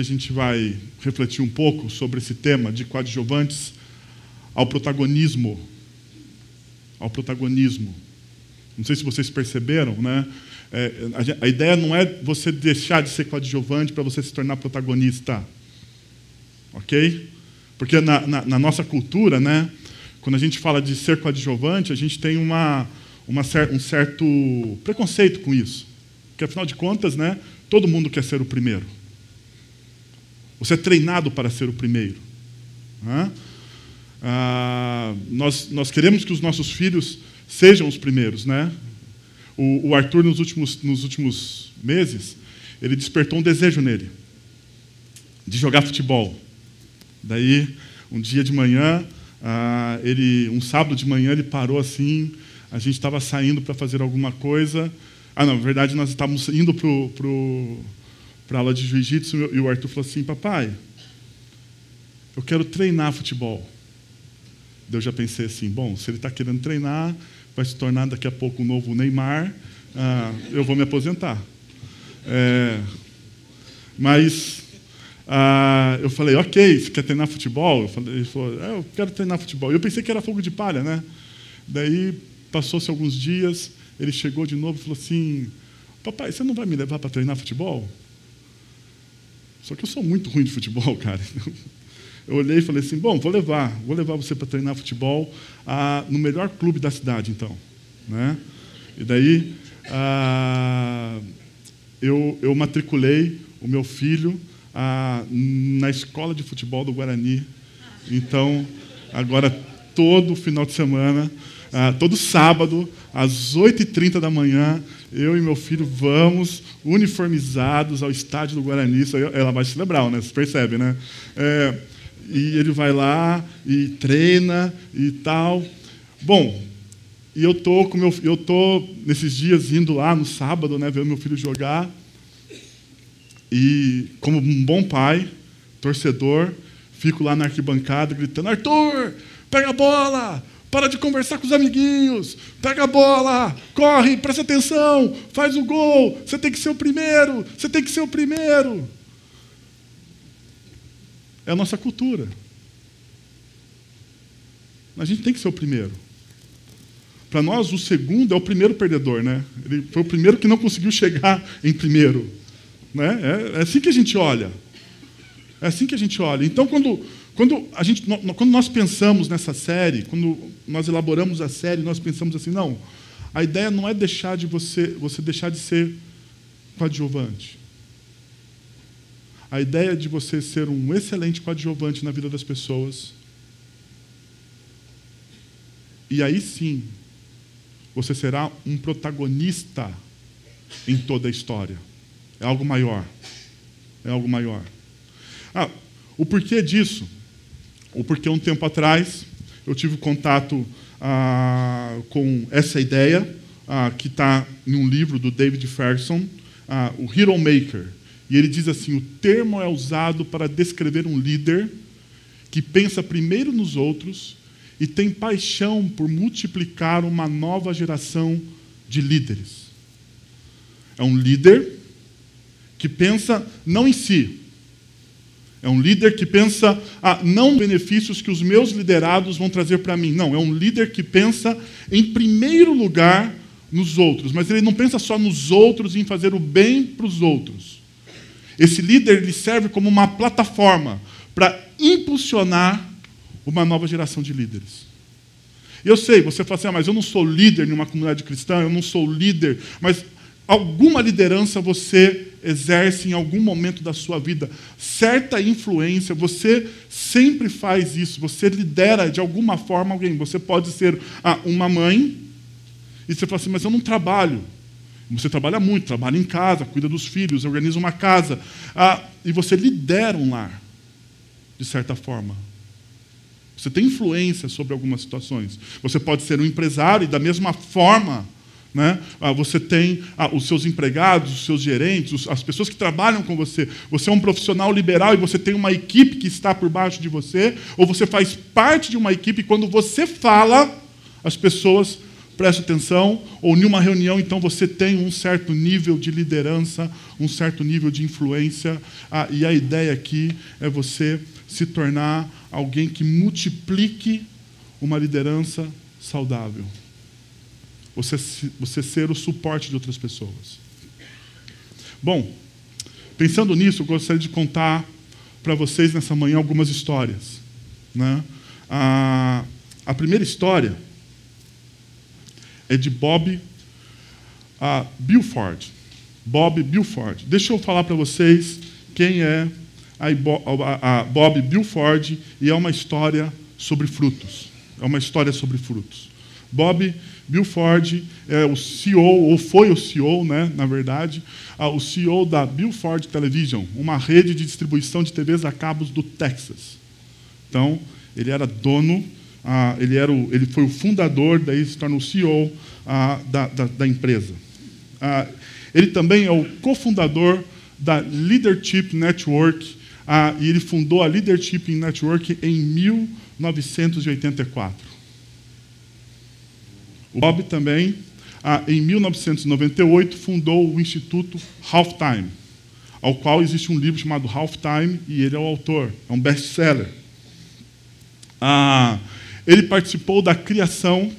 A gente vai refletir um pouco sobre esse tema de coadjuvantes ao protagonismo. Ao protagonismo. Não sei se vocês perceberam, né? É, a, a, ideia não é você deixar de ser coadjuvante para você se tornar protagonista. Ok? Porque na, na, na, nossa cultura, né, quando a gente fala de ser coadjuvante, a gente tem uma, uma cer um certo preconceito com isso. Porque, afinal de contas, né, todo mundo quer ser o primeiro. Você é treinado para ser o primeiro. Né? Ah, nós, nós queremos que os nossos filhos sejam os primeiros. Né? O, o Arthur, nos últimos, nos últimos meses, ele despertou um desejo nele de jogar futebol. Daí, um dia de manhã, ah, ele, um sábado de manhã, ele parou assim. A gente estava saindo para fazer alguma coisa. Ah, não, na verdade, nós estávamos indo para pro, pro, a aula de jiu-jitsu e o Arthur falou assim: Papai, eu quero treinar futebol. Eu já pensei assim: bom, se ele está querendo treinar, vai se tornar daqui a pouco um novo Neymar, ah, eu vou me aposentar. É, mas ah, eu falei, ok, você quer treinar futebol? Ele falou, é, eu quero treinar futebol. Eu pensei que era fogo de palha, né? Daí passou-se alguns dias, ele chegou de novo e falou assim: Papai, você não vai me levar para treinar futebol? Só que eu sou muito ruim de futebol, cara. Eu olhei e falei assim: Bom, vou levar, vou levar você para treinar futebol ah, no melhor clube da cidade, então. Né? E daí ah, eu, eu matriculei o meu filho ah, na escola de futebol do Guarani. Então, agora todo final de semana, ah, todo sábado, às 8h30 da manhã, eu e meu filho vamos uniformizados ao estádio do Guarani. Isso ela vai celebrar, né? Vocês percebem, né? É, e ele vai lá e treina e tal. Bom, e eu tô com meu, eu tô nesses dias indo lá no sábado, né, ver meu filho jogar. E como um bom pai, torcedor, fico lá na arquibancada gritando: Arthur, pega a bola, para de conversar com os amiguinhos. Pega a bola, corre, presta atenção, faz o gol. Você tem que ser o primeiro, você tem que ser o primeiro. É a nossa cultura. A gente tem que ser o primeiro. Para nós, o segundo é o primeiro perdedor, né? Ele foi o primeiro que não conseguiu chegar em primeiro. Né? É, é assim que a gente olha. É assim que a gente olha. Então, quando quando, a gente, quando nós pensamos nessa série, quando nós elaboramos a série, nós pensamos assim, não, a ideia não é deixar de você, você deixar de ser coadjuvante. A ideia de você ser um excelente coadjuvante na vida das pessoas. E aí sim, você será um protagonista em toda a história. É algo maior. É algo maior. Ah, o porquê disso? Ou porque um tempo atrás eu tive contato ah, com essa ideia, ah, que está em um livro do David Ferguson, ah, o Hero Maker. E ele diz assim: o termo é usado para descrever um líder que pensa primeiro nos outros e tem paixão por multiplicar uma nova geração de líderes. É um líder que pensa não em si, é um líder que pensa ah, não benefícios que os meus liderados vão trazer para mim. Não, é um líder que pensa em primeiro lugar nos outros, mas ele não pensa só nos outros e em fazer o bem para os outros. Esse líder ele serve como uma plataforma para impulsionar uma nova geração de líderes. Eu sei, você fala assim, ah, mas eu não sou líder em uma comunidade cristã, eu não sou líder, mas alguma liderança você exerce em algum momento da sua vida, certa influência, você sempre faz isso, você lidera de alguma forma alguém. Você pode ser ah, uma mãe, e você fala assim, mas eu não trabalho. Você trabalha muito, trabalha em casa, cuida dos filhos, organiza uma casa, ah, e você lidera um lar, de certa forma. Você tem influência sobre algumas situações. Você pode ser um empresário e, da mesma forma, né? Ah, você tem ah, os seus empregados, os seus gerentes, os, as pessoas que trabalham com você. Você é um profissional liberal e você tem uma equipe que está por baixo de você, ou você faz parte de uma equipe e quando você fala, as pessoas preste atenção, ou em uma reunião, então você tem um certo nível de liderança, um certo nível de influência, ah, e a ideia aqui é você se tornar alguém que multiplique uma liderança saudável. Você, você ser o suporte de outras pessoas. Bom, pensando nisso, eu gostaria de contar para vocês nessa manhã algumas histórias. Né? A, a primeira história é de Bob uh, Bilford. Bob Bilford. Deixa eu falar para vocês quem é a, Bob Bilford e é uma história sobre frutos. É uma história sobre frutos. Bob Bilford é o CEO, ou foi o CEO, né, na verdade, uh, o CEO da Bilford Television, uma rede de distribuição de TVs a cabos do Texas. Então, ele era dono ah, ele, era o, ele foi o fundador, daí se torna o CEO ah, da, da, da, empresa. Ah, ele também é o cofundador da Leadership Network, ah, e ele fundou a Leadership Network em 1984. O Bob também, ah, em 1998, fundou o Instituto Halftime, ao qual existe um livro chamado Halftime, e ele é o autor, é um best-seller. Ah, ele participou da criação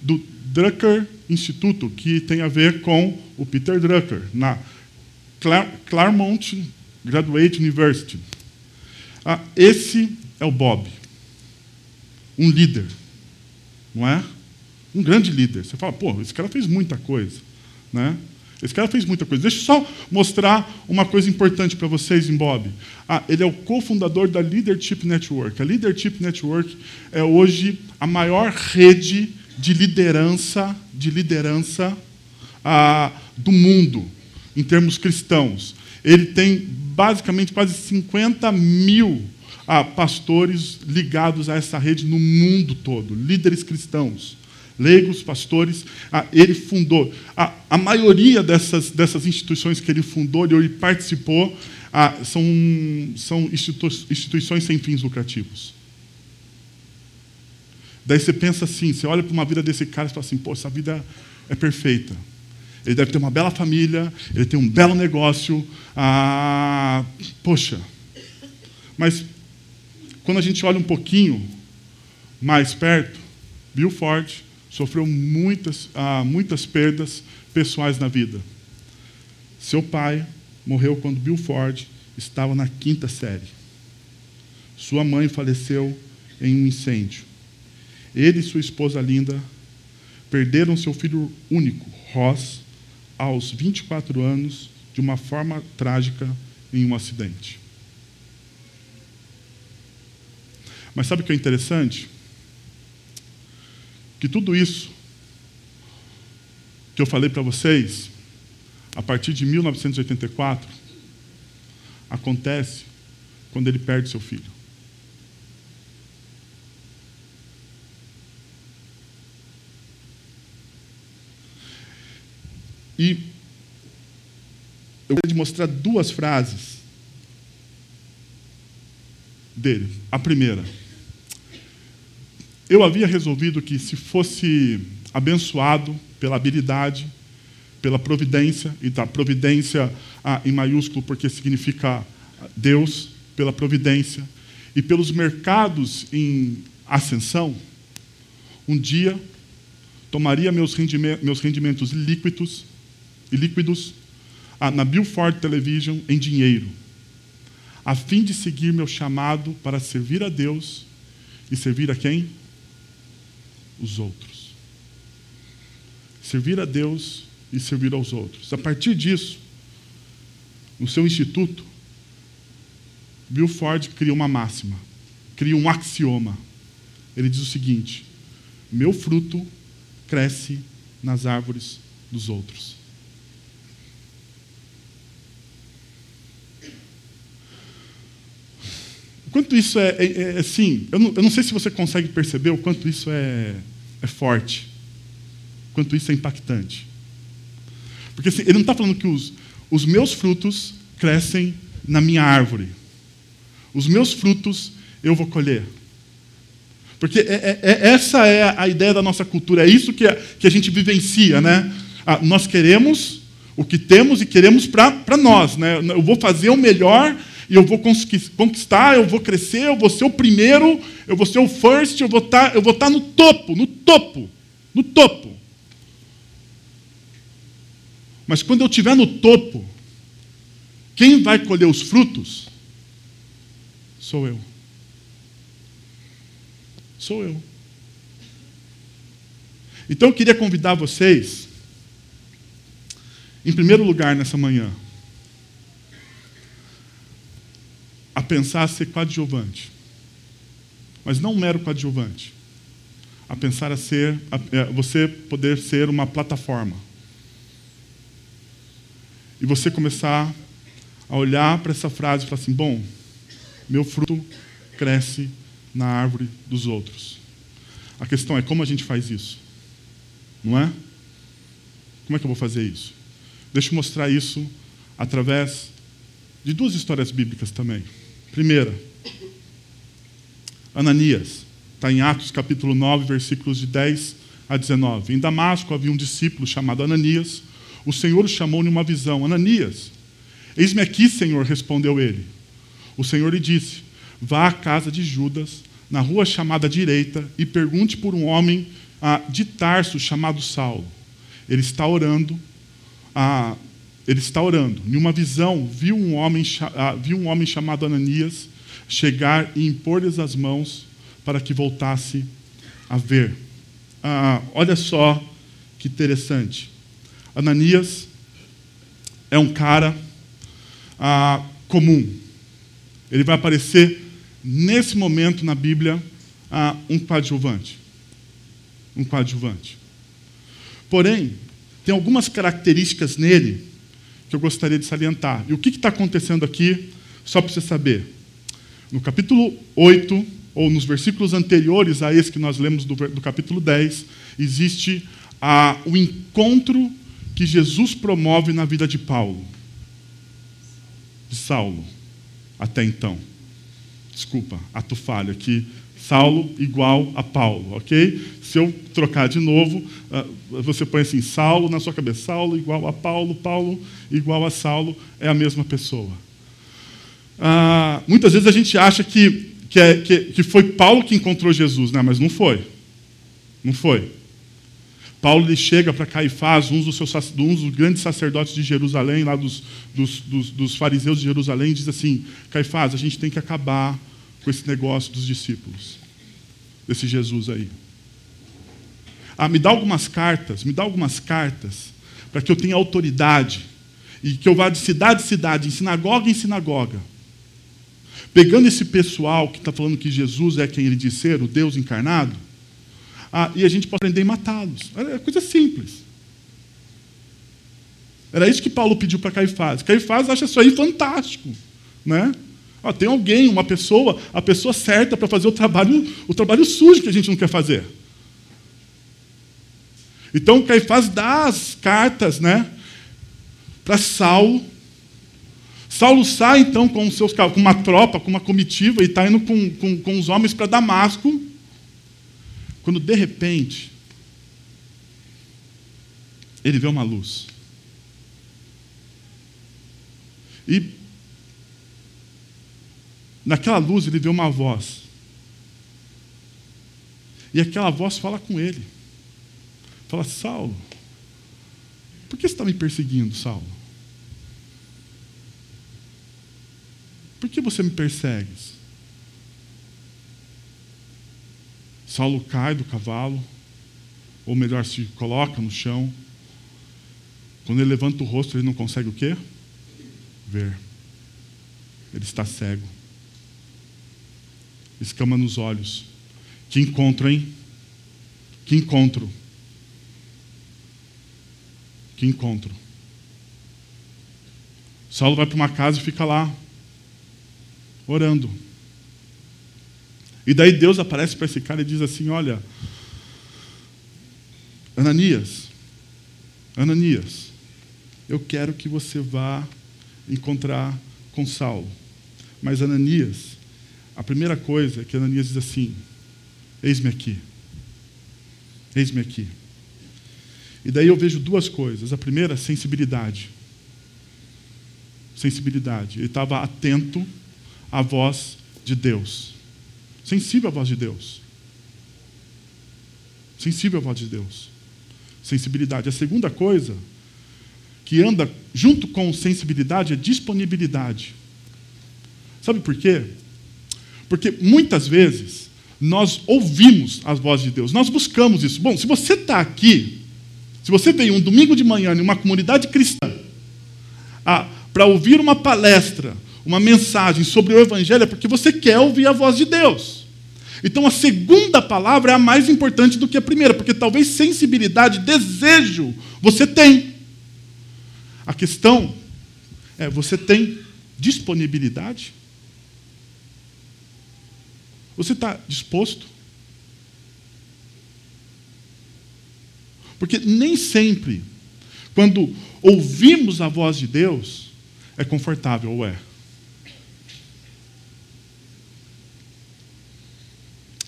do Drucker Instituto, que tem a ver com o Peter Drucker, na Claremont Graduate University. Ah, esse é o Bob, um líder, não é? Um grande líder. Você fala, pô, esse cara fez muita coisa, né? Esse cara fez muita coisa. Deixa eu só mostrar uma coisa importante para vocês em Bob. Ah, ele é o cofundador da Leadership Network. A Leadership Network é hoje a maior rede de liderança, de liderança ah, do mundo, em termos cristãos. Ele tem basicamente quase 50 mil ah, pastores ligados a essa rede no mundo todo, líderes cristãos leigos, pastores, ah, ele fundou. A, maioria dessas, dessas instituições que ele fundou, ele participou, ah, são, são institu instituições sem fins lucrativos. Daí você pensa assim, você olha para uma vida desse cara e fala assim, pô, essa vida é perfeita. Ele deve ter uma bela família, ele tem um belo negócio. Ah, poxa. Mas quando a gente olha um pouquinho mais perto, Bill Ford sofreu muitas, ah, muitas perdas pessoais na vida. Seu pai morreu quando Bill Ford estava na quinta série. Sua mãe faleceu em um incêndio. Ele e sua esposa linda perderam seu filho único, Ross, aos 24 anos, de uma forma trágica em um acidente. Mas sabe o que é interessante? Que tudo isso que eu falei para vocês, a partir de 1984, acontece quando ele perde seu filho. E eu queria mostrar duas frases dele. A primeira. Eu havia resolvido que, se fosse abençoado pela habilidade, pela providência, e da providência ah, em maiúsculo, porque significa Deus, pela providência, e pelos mercados em ascensão, um dia tomaria meus, rendimentos líquidos, líquidos ah, na Billford Television em dinheiro, a fim de seguir meu chamado para servir a Deus e servir a quem? Os outros. Servir a Deus e servir aos outros. A partir disso, no seu instituto, Bill Ford cria uma máxima, cria um axioma. Ele diz o seguinte: meu fruto cresce nas árvores dos outros. Quanto isso é, é, é assim, eu não, eu não, sei se você consegue perceber o quanto isso é, é forte, quanto isso é impactante. Porque assim, ele não está falando que os, os meus frutos crescem na minha árvore. Os meus frutos eu vou colher. Porque é, é, é, essa é a ideia da nossa cultura, é isso que a, que a gente vivencia, né? Ah, nós queremos o que temos e queremos para nós, né? Eu vou fazer o melhor e eu vou conquistar, eu vou crescer, eu vou ser o primeiro, eu vou ser o first, eu vou estar, tá, eu vou estar tá no topo, no topo, no topo. Mas quando eu estiver no topo, quem vai colher os frutos sou eu. Sou eu. Então eu queria convidar vocês, em primeiro lugar nessa manhã, a pensar a ser coadjuvante. Mas não um mero coadjuvante. A pensar a ser, a, é, você poder ser uma plataforma. E você começar a olhar para essa frase e falar assim: bom, meu fruto cresce na árvore dos outros. A questão é como a gente faz isso, não é? Como é que eu vou fazer isso? Deixa eu mostrar isso através de duas histórias bíblicas também. Primeira, Ananias, está em Atos capítulo 9, versículos de 10 a 19. Em Damasco havia um discípulo chamado Ananias. O Senhor o chamou numa visão: Ananias, eis-me aqui, Senhor, respondeu ele. O Senhor lhe disse: Vá à casa de Judas, na rua chamada direita, e pergunte por um homem ah, de Tarso chamado Saulo. Ele está orando. Ah, ele está orando. Em uma visão, viu um homem, ah, viu um homem chamado Ananias chegar e impor-lhes as mãos para que voltasse a ver. Ah, olha só que interessante. Ananias é um cara ah, comum. Ele vai aparecer nesse momento na Bíblia ah, um coadjuvante. Um coadjuvante. Porém, tem algumas características nele que eu gostaria de salientar. E o que está acontecendo aqui, só para você saber. No capítulo 8, ou nos versículos anteriores a esse que nós lemos do, do capítulo 10, existe a, o encontro que Jesus promove na vida de Paulo. De Saulo, até então. Desculpa, ato falho aqui. Saulo igual a Paulo, ok? Se eu trocar de novo, ah, você põe assim, Saulo na sua cabeça. Saulo igual a Paulo, Paulo igual a Saulo, é a mesma pessoa. Ah, muitas vezes a gente acha que, que, é, que, que foi Paulo que encontrou Jesus, né? mas não foi. Não foi. Paulo ele chega para Caifás, um dos, seus, um dos grandes sacerdotes de Jerusalém, lá dos, dos, dos, dos fariseus de Jerusalém, e diz assim: Caifás, a gente tem que acabar com esse negócio dos discípulos, desse Jesus aí. Ah, me dá algumas cartas, me dá algumas cartas, para que eu tenha autoridade, e que eu vá de cidade em cidade, em sinagoga em sinagoga, pegando esse pessoal que está falando que Jesus é quem ele diz ser, o Deus encarnado, ah, e a gente pode aprender e matá-los. É coisa simples. Era isso que Paulo pediu para Caifás. Caifás acha isso aí fantástico. Né? Ah, tem alguém, uma pessoa, a pessoa certa para fazer o trabalho, o trabalho sujo que a gente não quer fazer. Então Caifás dá as cartas, né, para Saulo. Saulo sai então com, seus, com uma tropa, com uma comitiva e está indo com, com, com os homens para Damasco. Quando de repente ele vê uma luz. E Naquela luz ele vê uma voz. E aquela voz fala com ele. Fala, Saulo, por que você está me perseguindo, Saulo? Por que você me persegue? Saulo cai do cavalo, ou melhor, se coloca no chão. Quando ele levanta o rosto, ele não consegue o quê? Ver. Ele está cego escama nos olhos. Que encontro, hein? Que encontro. Que encontro. Saulo vai para uma casa e fica lá, orando. E daí Deus aparece para esse cara e diz assim: Olha, Ananias, Ananias, eu quero que você vá encontrar com Saulo. Mas Ananias, a primeira coisa é que Ananias diz assim: Eis-me aqui. Eis-me aqui. E daí eu vejo duas coisas. A primeira, sensibilidade. Sensibilidade. Ele estava atento à voz de Deus. Sensível à voz de Deus. Sensível à voz de Deus. Sensibilidade. A segunda coisa, que anda junto com sensibilidade, é disponibilidade. Sabe por quê? Porque muitas vezes nós ouvimos as vozes de Deus, nós buscamos isso. Bom, se você está aqui, se você veio um domingo de manhã em uma comunidade cristã ah, para ouvir uma palestra, uma mensagem sobre o Evangelho, é porque você quer ouvir a voz de Deus. Então a segunda palavra é a mais importante do que a primeira, porque talvez sensibilidade, desejo, você tem. A questão é: você tem disponibilidade? Você está disposto? Porque nem sempre, quando ouvimos a voz de Deus, é confortável, ou é?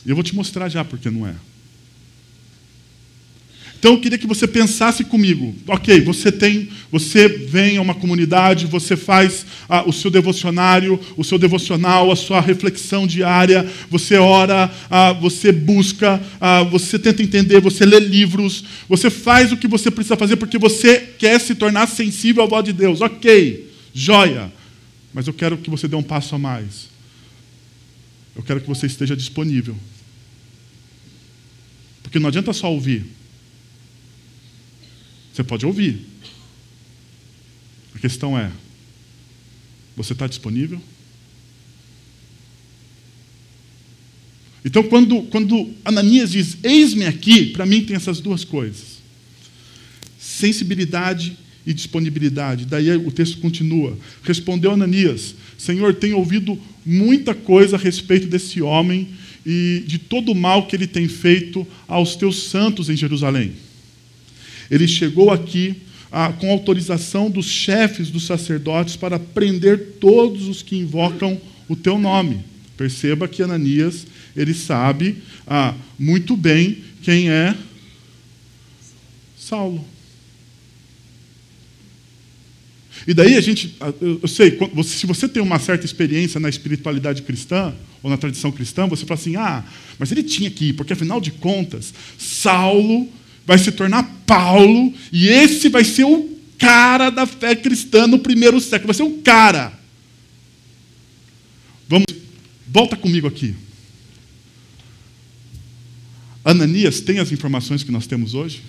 E eu vou te mostrar já porque não é. Então eu queria que você pensasse comigo. Ok, você tem, você vem a uma comunidade, você faz ah, o seu devocionário, o seu devocional, a sua reflexão diária, você ora, ah, você busca, ah, você tenta entender, você lê livros, você faz o que você precisa fazer porque você quer se tornar sensível à voz de Deus. Ok, joia. Mas eu quero que você dê um passo a mais. Eu quero que você esteja disponível. Porque não adianta só ouvir. Você pode ouvir. A questão é: você está disponível? Então, quando, quando Ananias diz, eis-me aqui, para mim tem essas duas coisas: sensibilidade e disponibilidade. Daí o texto continua. Respondeu Ananias: Senhor, tenho ouvido muita coisa a respeito desse homem e de todo o mal que ele tem feito aos teus santos em Jerusalém. Ele chegou aqui ah, com autorização dos chefes dos sacerdotes para prender todos os que invocam o teu nome. Perceba que Ananias, ele sabe ah, muito bem quem é Saulo. E daí a gente, ah, eu sei, se você tem uma certa experiência na espiritualidade cristã, ou na tradição cristã, você fala assim: ah, mas ele tinha que ir, porque afinal de contas, Saulo vai se tornar Paulo, e esse vai ser o cara da fé cristã no primeiro século, vai ser o cara. Vamos, volta comigo aqui. Ananias tem as informações que nós temos hoje?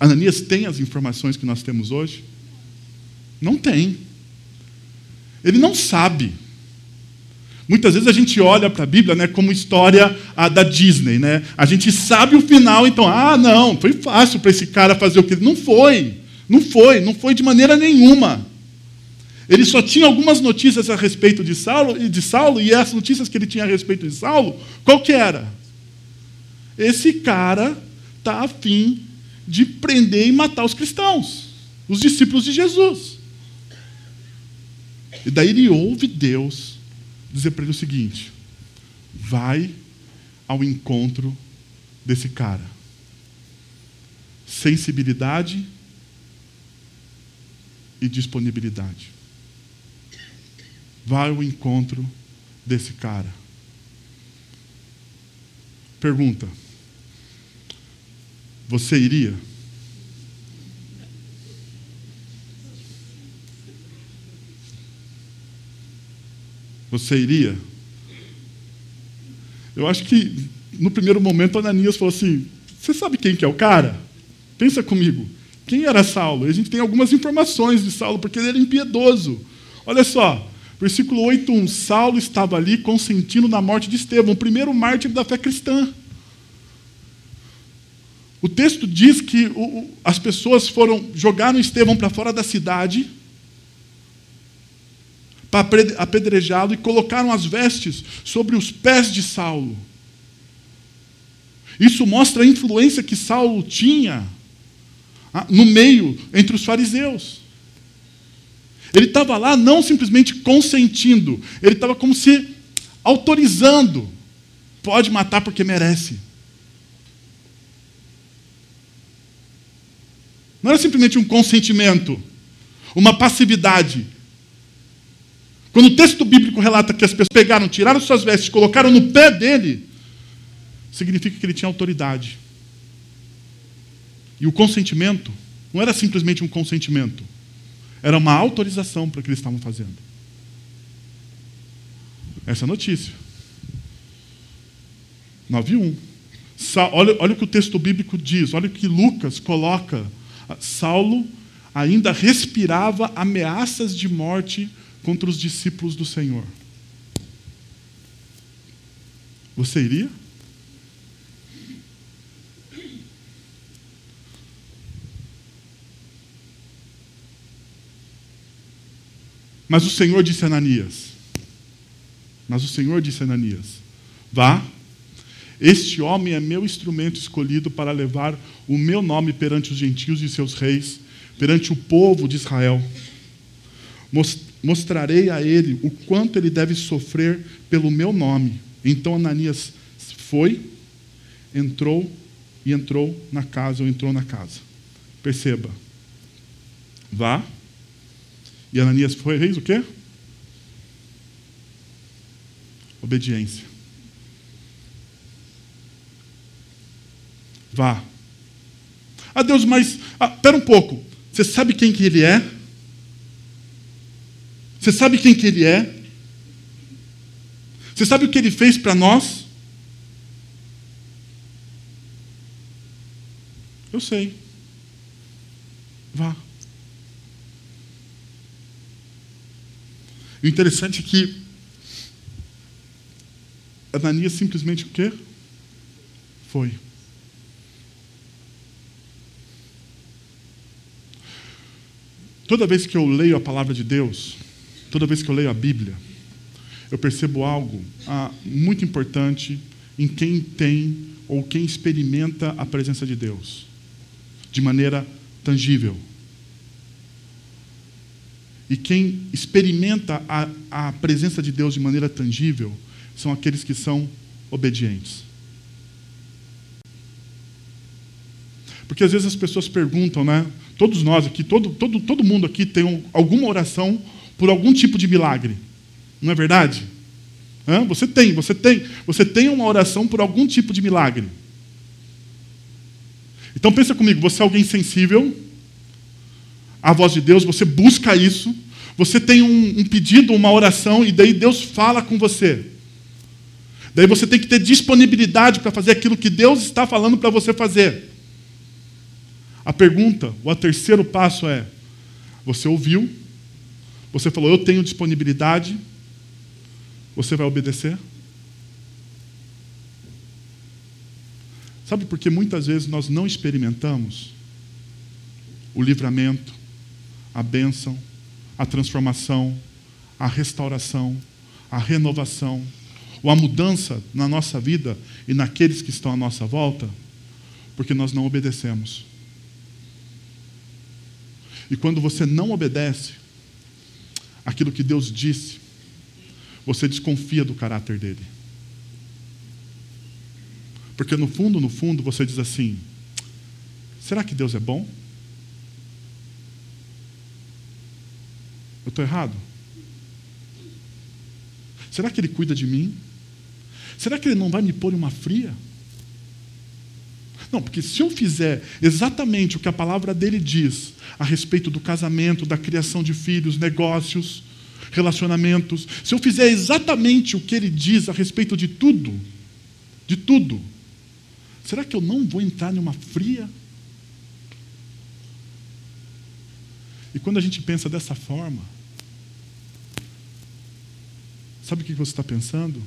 Ananias tem as informações que nós temos hoje? Não tem. Ele não sabe. Muitas vezes a gente olha para a Bíblia né, como história a, da Disney. Né? A gente sabe o final, então, ah, não, foi fácil para esse cara fazer o que. Não foi. Não foi, não foi de maneira nenhuma. Ele só tinha algumas notícias a respeito de Saulo, e de Saulo, e as notícias que ele tinha a respeito de Saulo, qual que era? Esse cara está afim de prender e matar os cristãos, os discípulos de Jesus. E daí ele ouve Deus dizer para ele o seguinte: vai ao encontro desse cara. Sensibilidade e disponibilidade. Vai ao encontro desse cara. Pergunta: Você iria? Você iria? Eu acho que, no primeiro momento, Ananias falou assim: Você sabe quem que é o cara? Pensa comigo. Quem era Saulo? A gente tem algumas informações de Saulo, porque ele era impiedoso. Olha só, versículo 8:1. Saulo estava ali consentindo na morte de Estevão, o primeiro mártir da fé cristã. O texto diz que as pessoas foram jogaram Estevão para fora da cidade para apedrejá-lo e colocaram as vestes sobre os pés de Saulo. Isso mostra a influência que Saulo tinha ah, no meio, entre os fariseus. Ele estava lá não simplesmente consentindo, ele estava como se autorizando. Pode matar porque merece. Não era simplesmente um consentimento, uma passividade. Quando o texto bíblico relata que as pessoas pegaram, tiraram suas vestes, colocaram no pé dele, significa que ele tinha autoridade. E o consentimento não era simplesmente um consentimento, era uma autorização para o que eles estavam fazendo. Essa é a notícia. 9.1. Olha, olha o que o texto bíblico diz, olha o que Lucas coloca. Saulo ainda respirava ameaças de morte contra os discípulos do Senhor. Você iria? Mas o Senhor disse a Ananias: Mas o Senhor disse a Ananias: Vá, este homem é meu instrumento escolhido para levar o meu nome perante os gentios e seus reis, perante o povo de Israel. Mostrarei a ele o quanto ele deve sofrer pelo meu nome. Então Ananias foi, entrou e entrou na casa, ou entrou na casa. Perceba. Vá e Ananias foi, fez o quê? Obediência. Vá. Ah, Deus, mas. Ah, um pouco. Você sabe quem que ele é? Você sabe quem que ele é? Você sabe o que ele fez para nós? Eu sei. Vá. O interessante é que Ananias simplesmente o quê? Foi. Toda vez que eu leio a palavra de Deus, toda vez que eu leio a Bíblia, eu percebo algo ah, muito importante em quem tem ou quem experimenta a presença de Deus de maneira tangível. E quem experimenta a, a presença de Deus de maneira tangível são aqueles que são obedientes. Porque às vezes as pessoas perguntam, né? Todos nós aqui, todo, todo, todo mundo aqui tem um, alguma oração por algum tipo de milagre. Não é verdade? Hã? Você tem, você tem, você tem uma oração por algum tipo de milagre. Então pensa comigo, você é alguém sensível, a voz de Deus, você busca isso, você tem um, um pedido, uma oração, e daí Deus fala com você. Daí você tem que ter disponibilidade para fazer aquilo que Deus está falando para você fazer. A pergunta, o terceiro passo é: você ouviu, você falou, eu tenho disponibilidade, você vai obedecer? Sabe por que muitas vezes nós não experimentamos o livramento, a bênção, a transformação, a restauração, a renovação, ou a mudança na nossa vida e naqueles que estão à nossa volta, porque nós não obedecemos. E quando você não obedece aquilo que Deus disse, você desconfia do caráter dele. Porque no fundo, no fundo, você diz assim: será que Deus é bom? Eu estou errado? Será que Ele cuida de mim? Será que Ele não vai me pôr em uma fria? Não, porque se eu fizer exatamente o que a palavra dele diz a respeito do casamento, da criação de filhos, negócios, relacionamentos, se eu fizer exatamente o que ele diz a respeito de tudo, de tudo, será que eu não vou entrar numa fria? E quando a gente pensa dessa forma, Sabe o que você está pensando?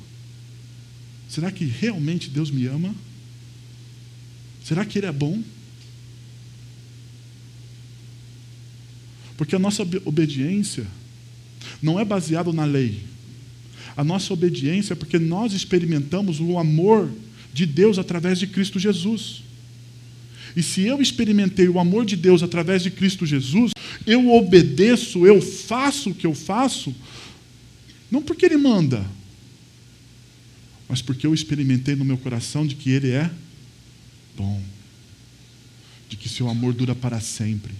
Será que realmente Deus me ama? Será que Ele é bom? Porque a nossa obediência não é baseada na lei. A nossa obediência é porque nós experimentamos o amor de Deus através de Cristo Jesus. E se eu experimentei o amor de Deus através de Cristo Jesus, Eu obedeço, eu faço o que eu faço, não porque Ele manda, mas porque eu experimentei no meu coração de que Ele é bom, de que seu amor dura para sempre,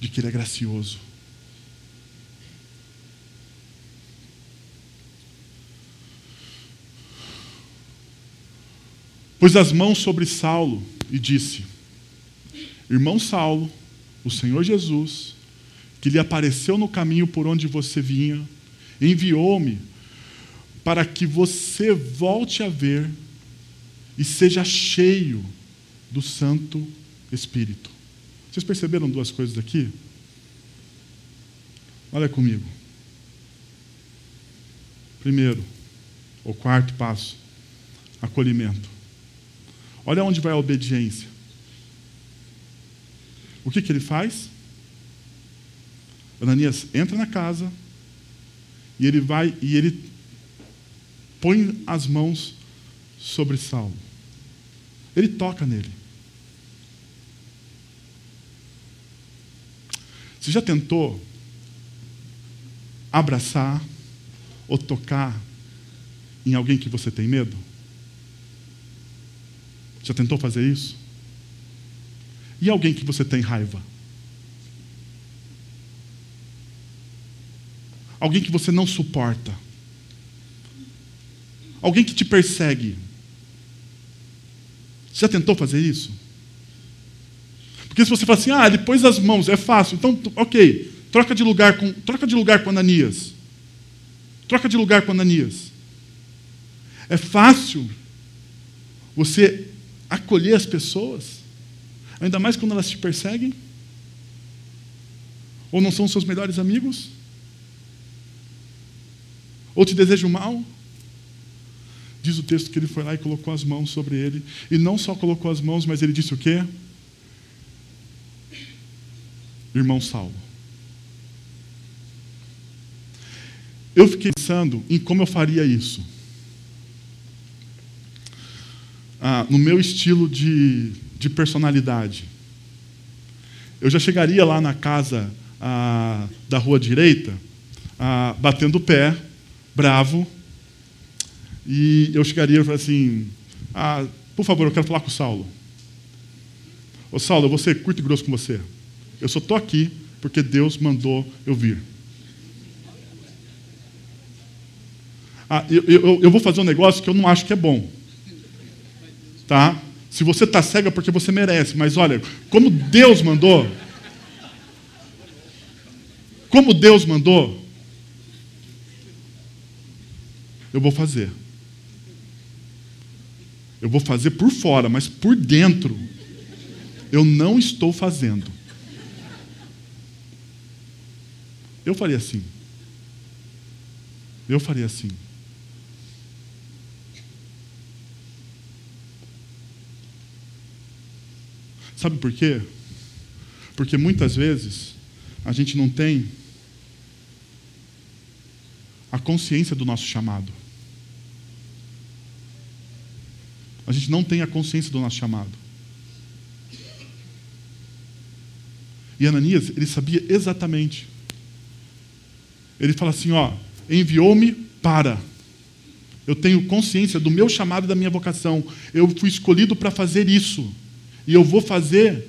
de que Ele é gracioso. Pôs as mãos sobre Saulo e disse: Irmão Saulo, o Senhor Jesus, que lhe apareceu no caminho por onde você vinha, enviou-me para que você volte a ver e seja cheio do Santo Espírito. Vocês perceberam duas coisas aqui? Olha comigo. Primeiro, o quarto passo, acolhimento. Olha onde vai a obediência. O que, que ele faz? Ananias entra na casa e ele vai e ele põe as mãos sobre Saulo. Ele toca nele. Você já tentou abraçar ou tocar em alguém que você tem medo? Já tentou fazer isso? E alguém que você tem raiva? Alguém que você não suporta? Alguém que te persegue? Já tentou fazer isso? Porque se você fala assim, ah, depois as mãos, é fácil, então, ok, troca de lugar com, troca de lugar com Ananias. Troca de lugar com Ananias. É fácil você acolher as pessoas, ainda mais quando elas te perseguem? Ou não são seus melhores amigos? Ou te desejam mal? Diz o texto que ele foi lá e colocou as mãos sobre ele. E não só colocou as mãos, mas ele disse o quê? Irmão Saulo. Eu fiquei pensando em como eu faria isso. ah, no meu estilo de, de personalidade. Eu já chegaria lá na casa ah, da rua direita, ah, batendo o pé, bravo, e eu chegaria e falaria assim: ah, por favor, eu quero falar com o Saulo. Ô Saulo, eu vou ser curto e grosso com você. Eu só estou aqui porque Deus mandou eu vir. Ah, eu, eu, eu vou fazer um negócio que eu não acho que é bom tá? Se você está cego é porque você merece, mas olha, como Deus mandou, como Deus mandou, eu vou fazer. Eu vou fazer por fora, mas por dentro, eu não estou fazendo. Eu faria assim. Eu faria assim. Sabe por quê? Porque muitas vezes a gente não tem a consciência do nosso chamado. A gente não tem a consciência do nosso chamado. E Ananias, ele sabia exatamente. Ele fala assim: ó, enviou-me para. Eu tenho consciência do meu chamado e da minha vocação. Eu fui escolhido para fazer isso. E eu vou fazer,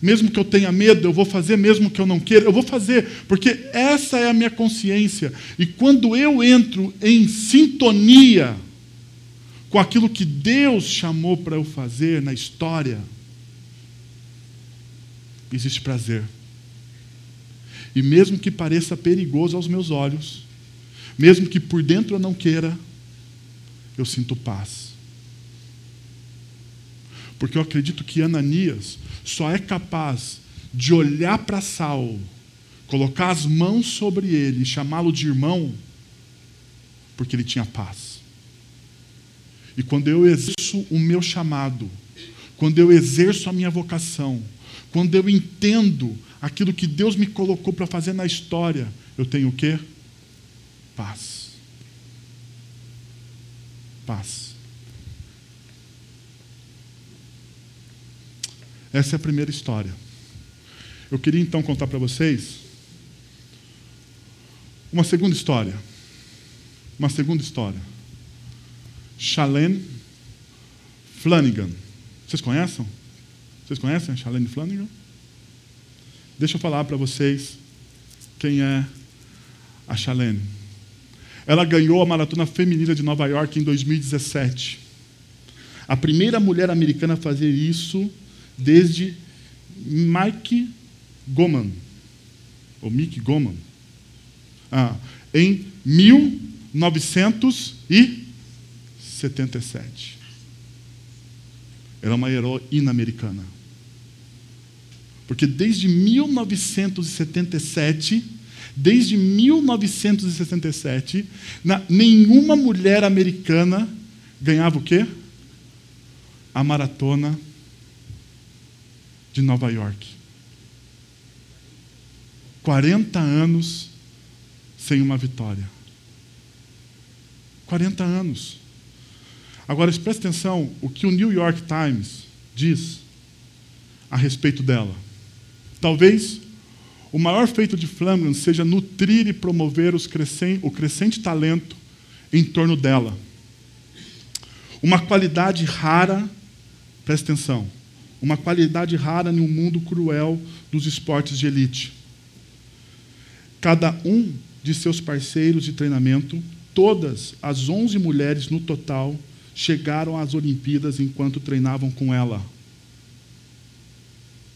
mesmo que eu tenha medo, eu vou fazer, mesmo que eu não queira, eu vou fazer, porque essa é a minha consciência. E quando eu entro em sintonia com aquilo que Deus chamou para eu fazer na história, existe prazer. E mesmo que pareça perigoso aos meus olhos, mesmo que por dentro eu não queira, eu sinto paz. Porque eu acredito que Ananias só é capaz de olhar para Saulo, colocar as mãos sobre ele e chamá-lo de irmão, porque ele tinha paz. E quando eu exerço o meu chamado, quando eu exerço a minha vocação, quando eu entendo aquilo que Deus me colocou para fazer na história, eu tenho o quê? Paz. Paz. Essa é a primeira história. Eu queria então contar para vocês uma segunda história. Uma segunda história. Shalene Flanagan. Vocês conhecem? Vocês conhecem a Shalene Flanagan? Deixa eu falar para vocês quem é a Shalene. Ela ganhou a maratona feminina de Nova York em 2017. A primeira mulher americana a fazer isso desde Mike Goman, ou Mick Goman, ah, em 1977. Era uma heroína americana. Porque desde 1977, desde 1967, na, nenhuma mulher americana ganhava o quê? A maratona de Nova York. 40 anos sem uma vitória. 40 anos. Agora, preste atenção o que o New York Times diz a respeito dela. Talvez o maior feito de Flanagan seja nutrir e promover o crescente talento em torno dela. Uma qualidade rara, preste atenção, uma qualidade rara em um mundo cruel dos esportes de elite. Cada um de seus parceiros de treinamento, todas as 11 mulheres no total, chegaram às Olimpíadas enquanto treinavam com ela.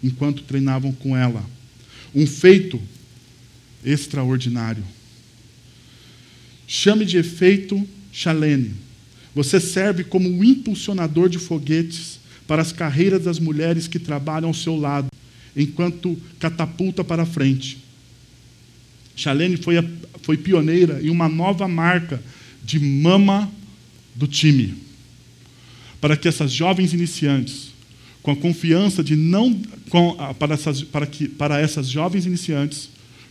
Enquanto treinavam com ela. Um feito extraordinário. Chame de efeito Chalene. Você serve como um impulsionador de foguetes para as carreiras das mulheres que trabalham ao seu lado, enquanto catapulta para frente. Chalene foi, a, foi pioneira em uma nova marca de mama do time. Para que essas jovens iniciantes, com a confiança de não. Com, para, essas, para, que, para essas jovens iniciantes,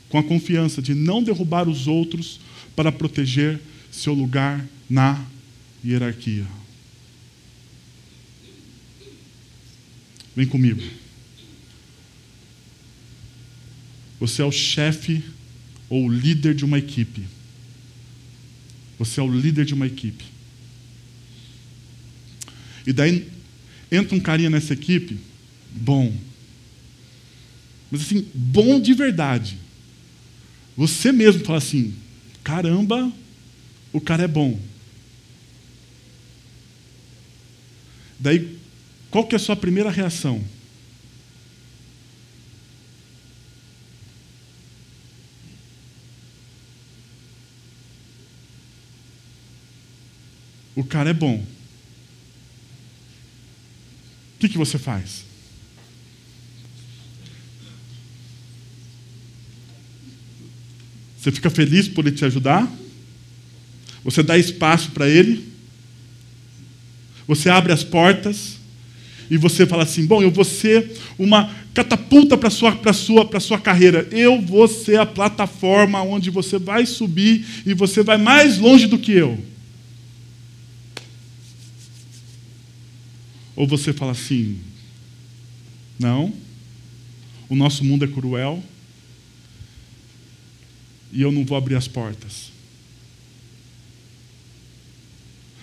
com a confiança de não derrubar os outros para proteger seu lugar na hierarquia. Vem comigo. Você é o chefe ou líder de uma equipe. Você é o líder de uma equipe. E daí entra um carinha nessa equipe, bom. Mas assim, bom de verdade. Você mesmo fala assim: caramba, o cara é bom. Daí, qual que é a sua primeira reação? o cara é bom. O que, que você faz? Você fica feliz por ele te ajudar? Você dá espaço para ele? Você abre as portas e você fala assim: Bom, eu vou ser uma catapulta para a sua, sua, sua carreira. Eu vou ser a plataforma onde você vai subir e você vai mais longe do que eu. Ou você fala assim: não, o nosso mundo é cruel e eu não vou abrir as portas.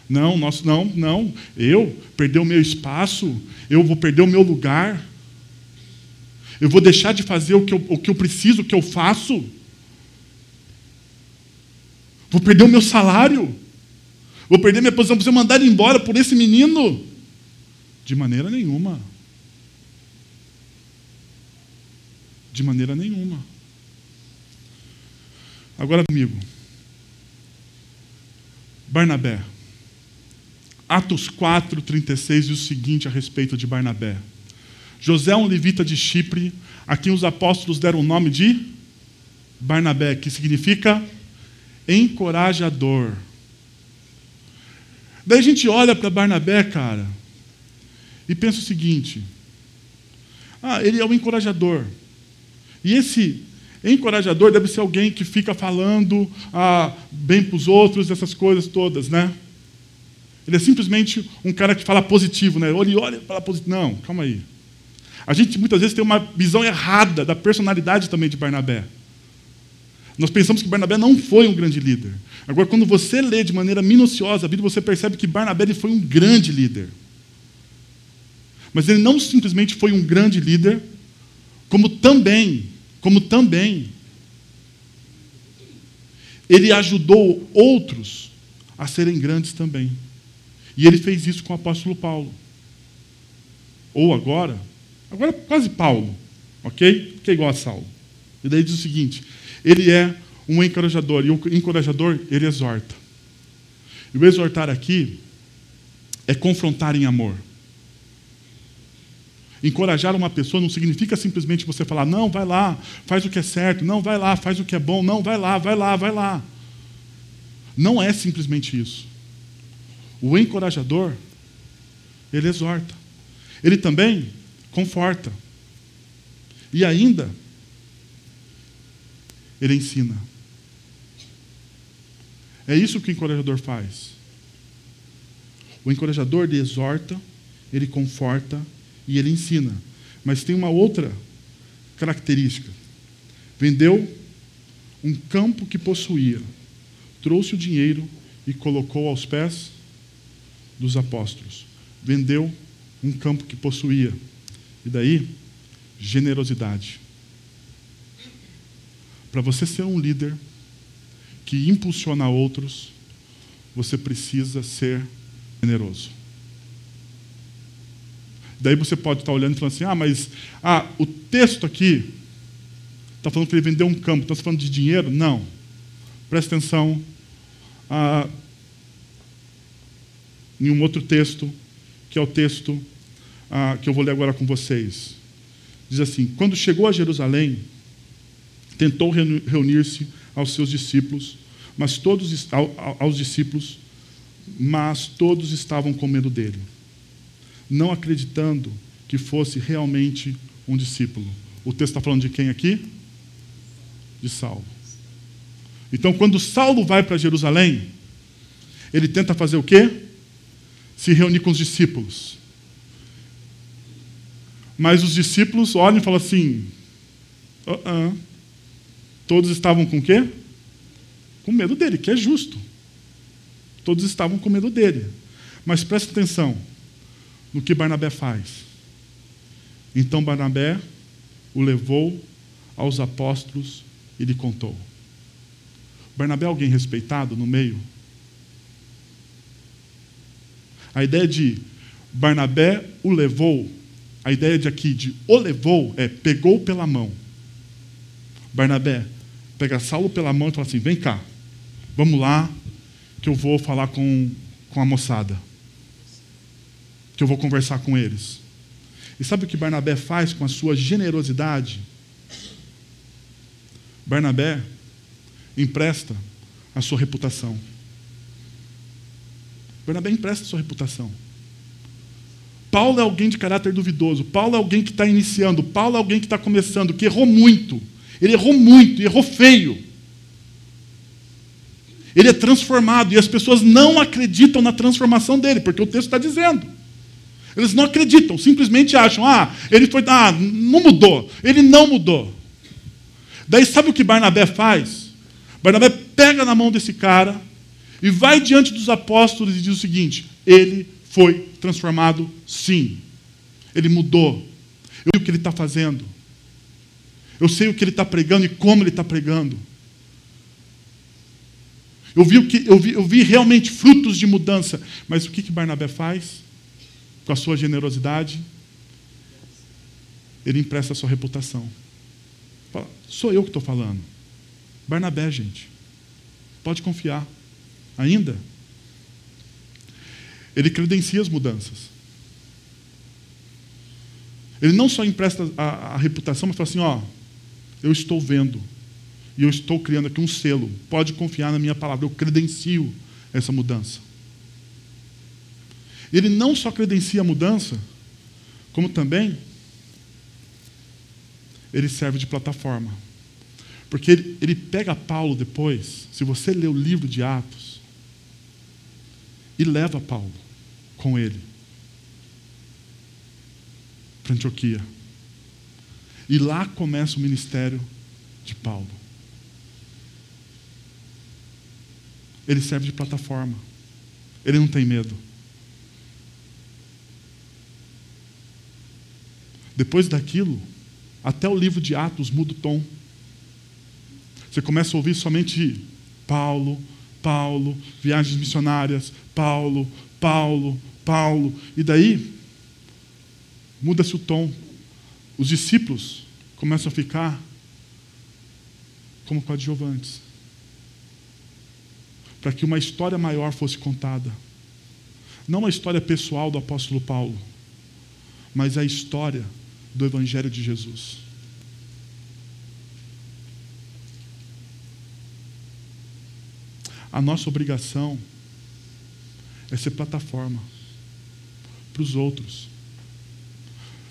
Não, nós, não, não. Eu perder o meu espaço, eu vou perder o meu lugar. Eu vou deixar de fazer o que eu, o que eu preciso, o que eu faço. Vou perder o meu salário. Vou perder minha posição. Vou ser mandado embora por esse menino. De maneira nenhuma. De maneira nenhuma. Agora comigo. Barnabé. Atos 4, 36 diz o seguinte a respeito de Barnabé. José é um levita de Chipre, a quem os apóstolos deram o nome de Barnabé, que significa encorajador. Daí a gente olha para Barnabé, cara, e pensa o seguinte: ah, ele é um encorajador. E esse encorajador deve ser alguém que fica falando ah, bem para os outros, essas coisas todas, né? Ele é simplesmente um cara que fala positivo, né? Olha, olha, fala positivo. Não, calma aí. A gente muitas vezes tem uma visão errada da personalidade também de Barnabé. Nós pensamos que Barnabé não foi um grande líder. Agora, quando você lê de maneira minuciosa a Bíblia, você percebe que Barnabé ele foi um grande líder. Mas ele não simplesmente foi um grande líder, como também, como também, ele ajudou outros a serem grandes também. E ele fez isso com o apóstolo Paulo. Ou agora, agora quase Paulo, ok? Que é igual a Saulo. E daí diz o seguinte: ele é um encorajador, e o encorajador, ele exorta. E o exortar aqui é confrontar em amor. Encorajar uma pessoa não significa simplesmente você falar, não, vai lá, faz o que é certo, não, vai lá, faz o que é bom, não, vai lá, vai lá, vai lá. Não é simplesmente isso. O encorajador, ele exorta. Ele também conforta. E ainda, ele ensina. É isso que o encorajador faz. O encorajador ele exorta, ele conforta e ele ensina. Mas tem uma outra característica. Vendeu um campo que possuía, trouxe o dinheiro e colocou aos pés dos apóstolos. Vendeu um campo que possuía. E daí, generosidade. Para você ser um líder que impulsiona outros, você precisa ser generoso. Daí você pode estar olhando e falando assim: ah, mas ah, o texto aqui está falando que ele vendeu um campo, está falando de dinheiro? Não. Presta atenção ah, em um outro texto, que é o texto ah, que eu vou ler agora com vocês. Diz assim: Quando chegou a Jerusalém, tentou reunir-se aos seus discípulos, mas todos aos discípulos, mas todos estavam com medo dele não acreditando que fosse realmente um discípulo. O texto está falando de quem aqui? De Saulo. Então, quando Saulo vai para Jerusalém, ele tenta fazer o quê? Se reunir com os discípulos. Mas os discípulos olham e falam assim: uh -uh. todos estavam com o quê? Com medo dele, que é justo. Todos estavam com medo dele. Mas presta atenção no que Barnabé faz. Então Barnabé o levou aos apóstolos e lhe contou. Barnabé é alguém respeitado no meio? A ideia de Barnabé o levou, a ideia de aqui de o levou é pegou pela mão. Barnabé pega Saulo pela mão e fala assim: vem cá, vamos lá, que eu vou falar com, com a moçada que eu vou conversar com eles. E sabe o que Barnabé faz com a sua generosidade? Barnabé empresta a sua reputação. Barnabé empresta a sua reputação. Paulo é alguém de caráter duvidoso. Paulo é alguém que está iniciando. Paulo é alguém que está começando, que errou muito. Ele errou muito, errou feio. Ele é transformado e as pessoas não acreditam na transformação dele, porque o texto está dizendo. Eles não acreditam, simplesmente acham, ah, ele foi, ah, não mudou. Ele não mudou. Daí sabe o que Barnabé faz? Barnabé pega na mão desse cara e vai diante dos apóstolos e diz o seguinte: ele foi transformado sim. Ele mudou. Eu sei o que ele está fazendo. Eu sei o que ele está pregando e como ele está pregando. Eu vi, o que, eu, vi, eu vi realmente frutos de mudança. Mas o que, que Barnabé faz? Com a sua generosidade, ele empresta a sua reputação. Fala, sou eu que estou falando. Barnabé, gente. Pode confiar. Ainda. Ele credencia as mudanças. Ele não só empresta a, a reputação, mas fala assim: ó, eu estou vendo. E eu estou criando aqui um selo. Pode confiar na minha palavra. Eu credencio essa mudança. Ele não só credencia a mudança, como também ele serve de plataforma. Porque ele, ele pega Paulo depois, se você ler o livro de Atos, e leva Paulo com ele para Antioquia. E lá começa o ministério de Paulo. Ele serve de plataforma. Ele não tem medo. Depois daquilo, até o livro de Atos muda o tom. Você começa a ouvir somente Paulo, Paulo, viagens missionárias, Paulo, Paulo, Paulo. E daí, muda-se o tom. Os discípulos começam a ficar como coadjuvantes para que uma história maior fosse contada. Não uma história pessoal do apóstolo Paulo, mas a história do Evangelho de Jesus. A nossa obrigação é ser plataforma para os outros.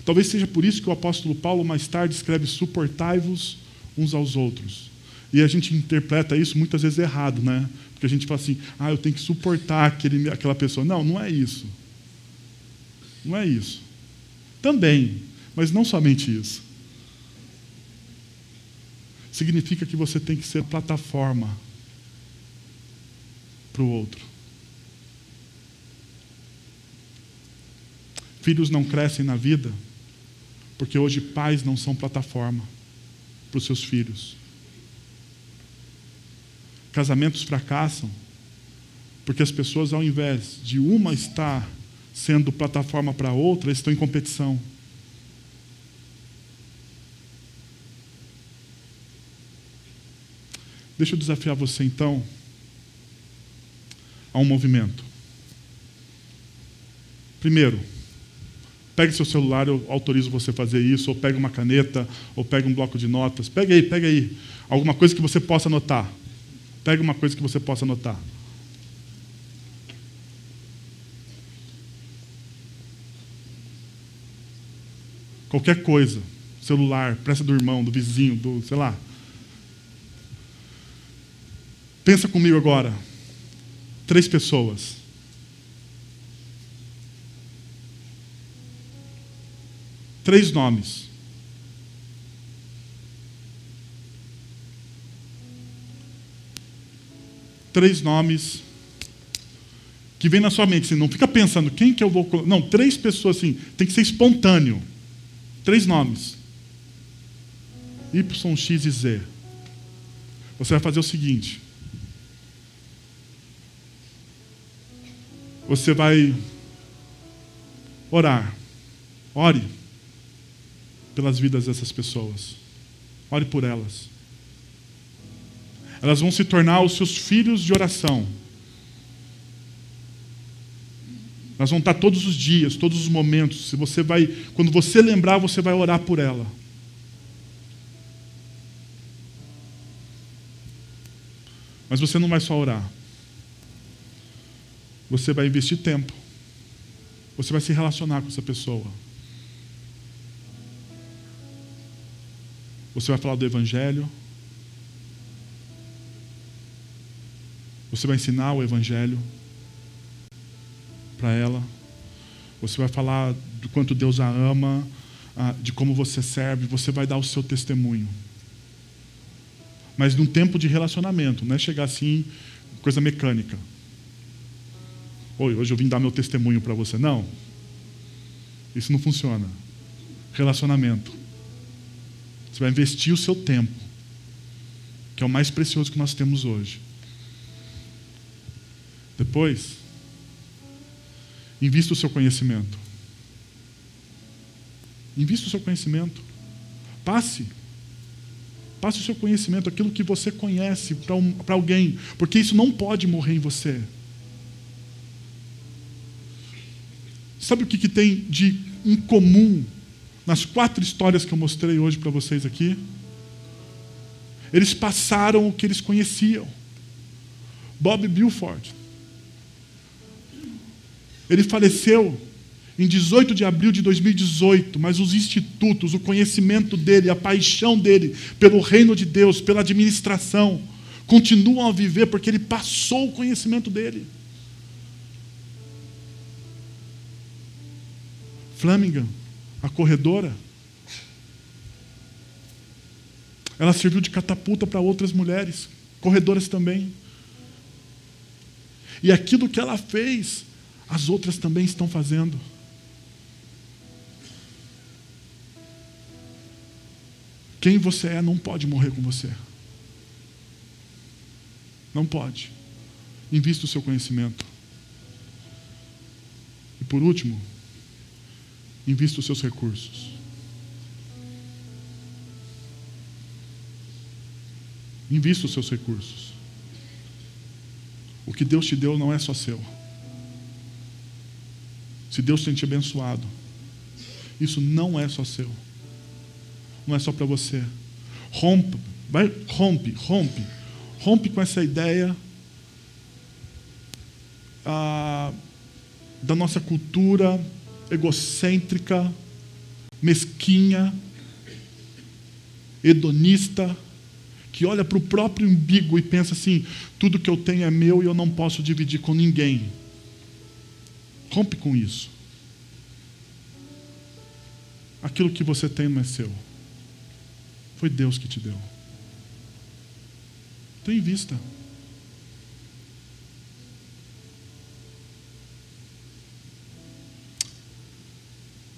Talvez seja por isso que o apóstolo Paulo mais tarde escreve: suportai-vos uns aos outros. E a gente interpreta isso muitas vezes errado, né? Porque a gente fala assim, ah, eu tenho que suportar aquele, aquela pessoa. Não, não é isso. Não é isso. Também, mas não somente isso. Significa que você tem que ser plataforma para o outro. Filhos não crescem na vida porque hoje pais não são plataforma para os seus filhos. Casamentos fracassam porque as pessoas, ao invés de uma estar sendo plataforma para a outra, estão em competição. Deixa eu desafiar você então a um movimento. Primeiro, pegue seu celular, eu autorizo você a fazer isso, ou pegue uma caneta, ou pegue um bloco de notas. Pegue aí, pegue aí. Alguma coisa que você possa anotar. Pega uma coisa que você possa anotar. Qualquer coisa. Celular, pressa do irmão, do vizinho, do, sei lá. Pensa comigo agora. Três pessoas. Três nomes. três nomes que vem na sua mente. Assim, não fica pensando quem que eu vou. Não, três pessoas assim. Tem que ser espontâneo. Três nomes: Y, X e Z. Você vai fazer o seguinte. Você vai orar. Ore pelas vidas dessas pessoas. Ore por elas elas vão se tornar os seus filhos de oração. Elas vão estar todos os dias, todos os momentos. Se você vai, quando você lembrar, você vai orar por ela. Mas você não vai só orar. Você vai investir tempo. Você vai se relacionar com essa pessoa. Você vai falar do Evangelho. Você vai ensinar o Evangelho para ela. Você vai falar do quanto Deus a ama, de como você serve. Você vai dar o seu testemunho. Mas num tempo de relacionamento, não é chegar assim, coisa mecânica. Oi, hoje eu vim dar meu testemunho para você. Não. Isso não funciona. Relacionamento. Você vai investir o seu tempo, que é o mais precioso que nós temos hoje. Depois, invista o seu conhecimento. Invista o seu conhecimento. Passe. Passe o seu conhecimento, aquilo que você conhece para um, alguém, porque isso não pode morrer em você. Sabe o que, que tem de incomum nas quatro histórias que eu mostrei hoje para vocês aqui? Eles passaram o que eles conheciam. Bob Bilford ele faleceu em 18 de abril de 2018, mas os institutos, o conhecimento dele, a paixão dele pelo reino de Deus, pela administração, continuam a viver porque ele passou o conhecimento dele. Flanagan, a corredora, Ela serviu de catapulta para outras mulheres, corredoras também. E aquilo que ela fez, as outras também estão fazendo. Quem você é não pode morrer com você. Não pode. Invista o seu conhecimento. E por último, invista os seus recursos. Invista os seus recursos. O que Deus te deu não é só seu. Se Deus tem te abençoado, isso não é só seu. Não é só para você. Rompe, vai, rompe, rompe. Rompe com essa ideia ah, da nossa cultura egocêntrica, mesquinha, hedonista, que olha para o próprio umbigo e pensa assim: tudo que eu tenho é meu e eu não posso dividir com ninguém. Rompe com isso. Aquilo que você tem não é seu. Foi Deus que te deu. Tem vista.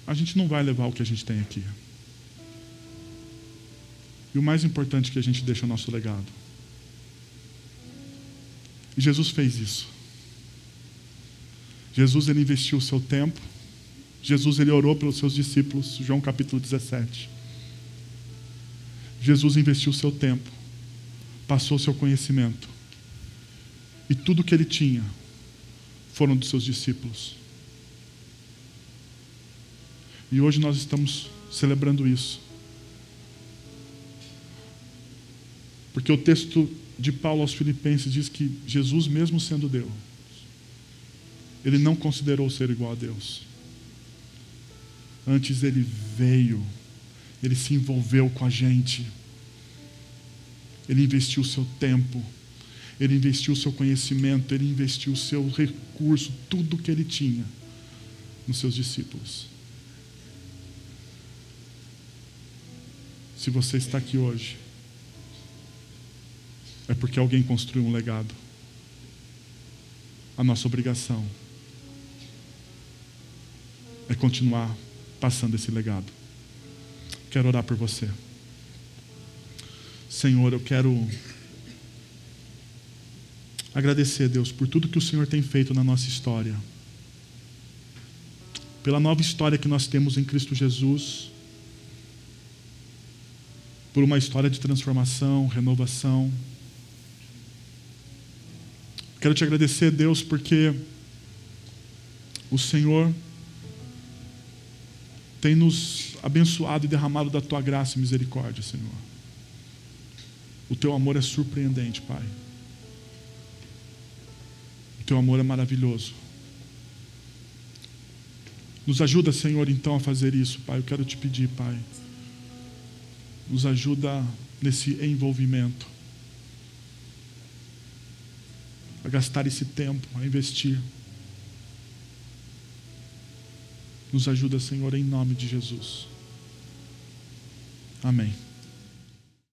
A gente não vai levar o que a gente tem aqui. E o mais importante é que a gente deixa o nosso legado. E Jesus fez isso. Jesus ele investiu o seu tempo. Jesus ele orou pelos seus discípulos, João capítulo 17. Jesus investiu o seu tempo, passou o seu conhecimento. E tudo que ele tinha foram dos seus discípulos. E hoje nós estamos celebrando isso. Porque o texto de Paulo aos Filipenses diz que Jesus, mesmo sendo Deus, ele não considerou ser igual a Deus. Antes ele veio, ele se envolveu com a gente. Ele investiu o seu tempo, ele investiu o seu conhecimento, ele investiu o seu recurso, tudo que ele tinha nos seus discípulos. Se você está aqui hoje, é porque alguém construiu um legado. A nossa obrigação é continuar passando esse legado. Quero orar por você. Senhor, eu quero agradecer, Deus, por tudo que o Senhor tem feito na nossa história. Pela nova história que nós temos em Cristo Jesus. Por uma história de transformação, renovação Quero te agradecer, Deus, porque o Senhor tem nos abençoado e derramado da tua graça e misericórdia, Senhor. O teu amor é surpreendente, Pai. O teu amor é maravilhoso. Nos ajuda, Senhor, então a fazer isso, Pai. Eu quero te pedir, Pai. Nos ajuda nesse envolvimento a gastar esse tempo, a investir. Nos ajuda, Senhor, em nome de Jesus. Amém.